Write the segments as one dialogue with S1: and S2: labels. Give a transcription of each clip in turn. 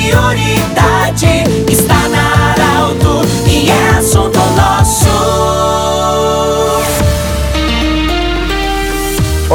S1: prioridade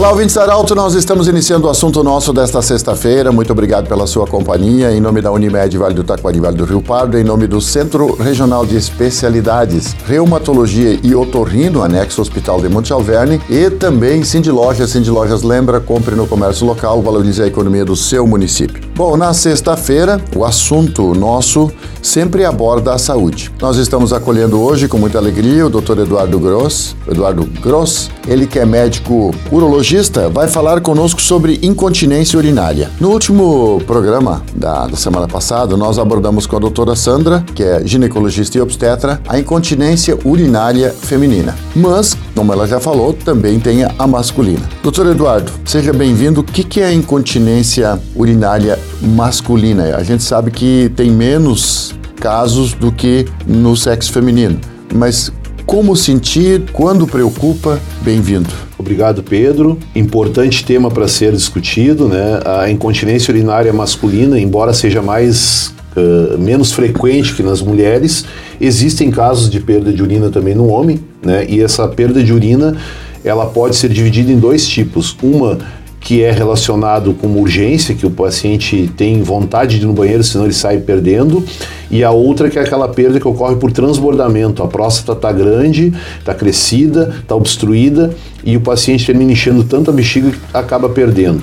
S2: Olá, ouvintes da Arauto, nós estamos iniciando o assunto nosso desta sexta-feira. Muito obrigado pela sua companhia. Em nome da Unimed Vale do Taquari, Vale do Rio Pardo, em nome do Centro Regional de Especialidades, Reumatologia e Otorrino, anexo Hospital de Monte Alverne, e também Cindy Lojas. Cindy Lojas lembra, compre no comércio local, valorize a economia do seu município. Bom, na sexta-feira, o assunto nosso sempre aborda a saúde. Nós estamos acolhendo hoje com muita alegria o Dr. Eduardo Gross, Eduardo Gross, ele que é médico urologista, vai falar conosco sobre incontinência urinária. No último programa da, da semana passada, nós abordamos com a doutora Sandra, que é ginecologista e obstetra, a incontinência urinária feminina. Mas, como ela já falou, também tem a masculina. Doutor Eduardo, seja bem-vindo. O que, que é a incontinência urinária masculina? A gente sabe que tem menos casos do que no sexo feminino, mas como sentir, quando preocupa, bem-vindo.
S3: Obrigado, Pedro. Importante tema para ser discutido, né? A incontinência urinária masculina, embora seja mais uh, menos frequente que nas mulheres, existem casos de perda de urina também no homem, né? E essa perda de urina, ela pode ser dividida em dois tipos. Uma que é relacionado com uma urgência, que o paciente tem vontade de ir no banheiro, senão ele sai perdendo, e a outra que é aquela perda que ocorre por transbordamento. A próstata está grande, está crescida, está obstruída, e o paciente termina enchendo a bexiga que acaba perdendo.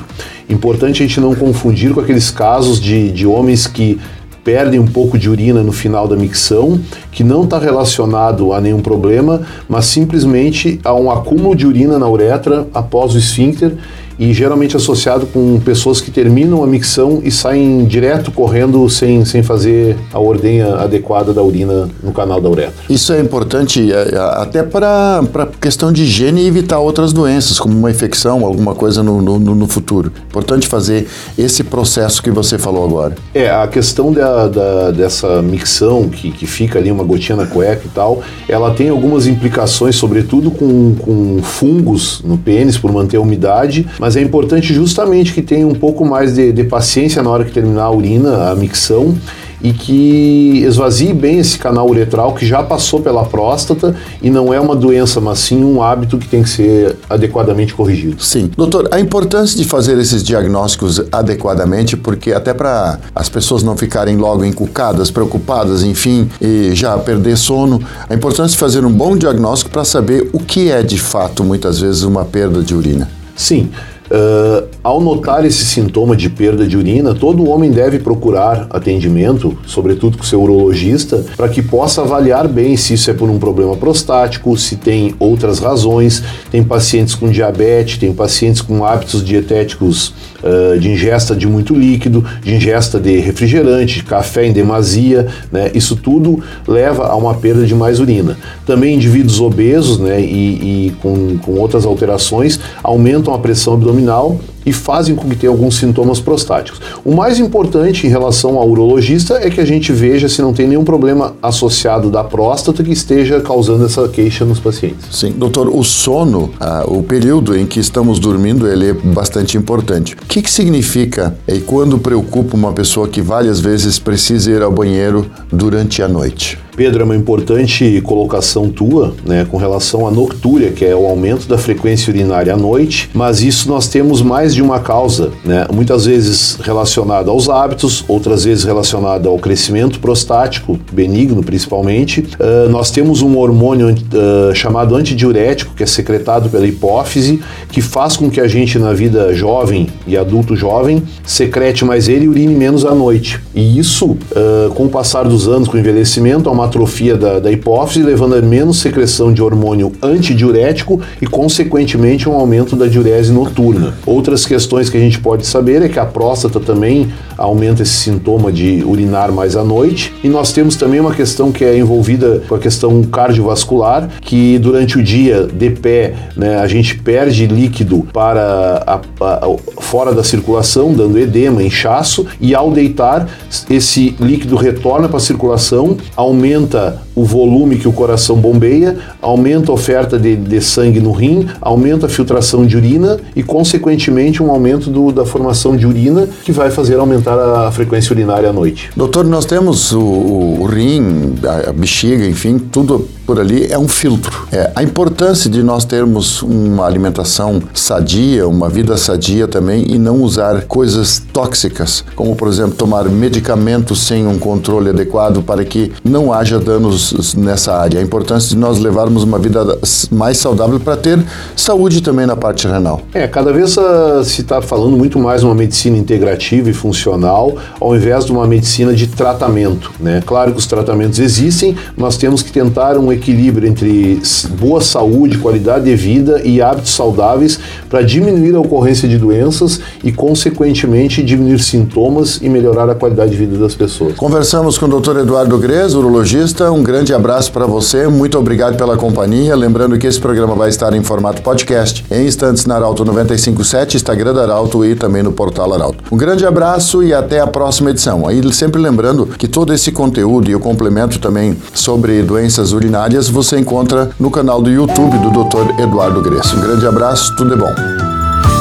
S3: Importante a gente não confundir com aqueles casos de, de homens que perdem um pouco de urina no final da micção, que não está relacionado a nenhum problema, mas simplesmente a um acúmulo de urina na uretra após o esfíncter e geralmente associado com pessoas que terminam a micção e saem direto correndo sem, sem fazer a ordenha adequada da urina no canal da uretra.
S2: Isso é importante é, é, até para questão de higiene e evitar outras doenças, como uma infecção, alguma coisa no, no, no, futuro. Importante fazer esse processo que você falou agora.
S3: É, a questão da, da, dessa micção que, que fica ali uma gotinha na cueca e tal, ela tem algumas implicações, sobretudo com, com fungos no pênis, por manter a umidade, mas é importante justamente que tenha um pouco mais de, de paciência na hora que terminar a urina, a micção, e que esvazie bem esse canal uretral que já passou pela próstata e não é uma doença, mas sim um hábito que tem que ser adequadamente corrigido.
S2: Sim. Doutor, a importância de fazer esses diagnósticos adequadamente, porque até para as pessoas não ficarem logo encucadas, preocupadas, enfim, e já perder sono, a importância de fazer um bom diagnóstico para saber o que é de fato, muitas vezes, uma perda de urina.
S3: Sim. Uh, ao notar esse sintoma de perda de urina, todo homem deve procurar atendimento, sobretudo com seu urologista, para que possa avaliar bem se isso é por um problema prostático, se tem outras razões. Tem pacientes com diabetes, tem pacientes com hábitos dietéticos uh, de ingesta de muito líquido, de ingesta de refrigerante, de café em demasia, né? Isso tudo leva a uma perda de mais urina. Também indivíduos obesos, né, e, e com, com outras alterações aumentam a pressão abdominal e fazem com que tenha alguns sintomas prostáticos. O mais importante em relação ao urologista é que a gente veja se não tem nenhum problema associado da próstata que esteja causando essa queixa nos pacientes.
S2: Sim, doutor, o sono, ah, o período em que estamos dormindo, ele é bastante importante. O que, que significa e quando preocupa uma pessoa que várias vezes precisa ir ao banheiro durante a noite?
S3: Pedro, é uma importante colocação tua, né, com relação à noctúria, que é o aumento da frequência urinária à noite, mas isso nós temos mais de uma causa, né, muitas vezes relacionada aos hábitos, outras vezes relacionada ao crescimento prostático, benigno principalmente. Uh, nós temos um hormônio uh, chamado antidiurético, que é secretado pela hipófise, que faz com que a gente na vida jovem e adulto jovem secrete mais ele e urine menos à noite. E isso, uh, com o passar dos anos, com o envelhecimento, uma atrofia da, da hipófise, levando a menos secreção de hormônio antidiurético e, consequentemente, um aumento da diurese noturna. Outras questões que a gente pode saber é que a próstata também aumenta esse sintoma de urinar mais à noite. E nós temos também uma questão que é envolvida com a questão cardiovascular, que durante o dia, de pé, né, a gente perde líquido para a, a, fora da circulação, dando edema, inchaço, e ao deitar, esse líquido retorna para a circulação, aumenta o volume que o coração bombeia, aumenta a oferta de, de sangue no rim, aumenta a filtração de urina e, consequentemente, um aumento do, da formação de urina que vai fazer aumentar a frequência urinária à noite.
S2: Doutor, nós temos o, o, rim, a bexiga, enfim, tudo por ali é um filtro. É, a importância de nós termos uma alimentação sadia, uma vida sadia também e não usar coisas tóxicas, como por exemplo tomar medicamentos sem um controle adequado para que não haja danos nessa área. A importância de nós levarmos uma vida mais saudável para ter saúde também na parte renal.
S3: É, cada vez uh, se está falando muito mais uma medicina integrativa e funcional, ao invés de uma medicina de tratamento. Né? Claro que os tratamentos existem, nós temos que tentar um equilíbrio entre boa saúde, qualidade de vida e hábitos saudáveis para diminuir a ocorrência de doenças e, consequentemente, diminuir sintomas e melhorar a qualidade de vida das pessoas.
S2: Conversamos com o Dr. Eduardo Grez, urologista. Um grande abraço para você, muito obrigado pela companhia. Lembrando que esse programa vai estar em formato podcast em instantes na Arauto 957, Instagram da Arauto e também no portal Arauto. Um grande abraço e até a próxima edição. Aí sempre lembrando que todo esse conteúdo e o complemento também sobre doenças urinárias culinárias você encontra no canal do YouTube do Dr. Eduardo Gresso. Um grande abraço, tudo é bom.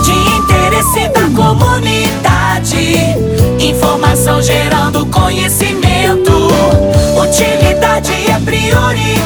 S1: De interesse da comunidade, informação gerando conhecimento, utilidade é prioridade.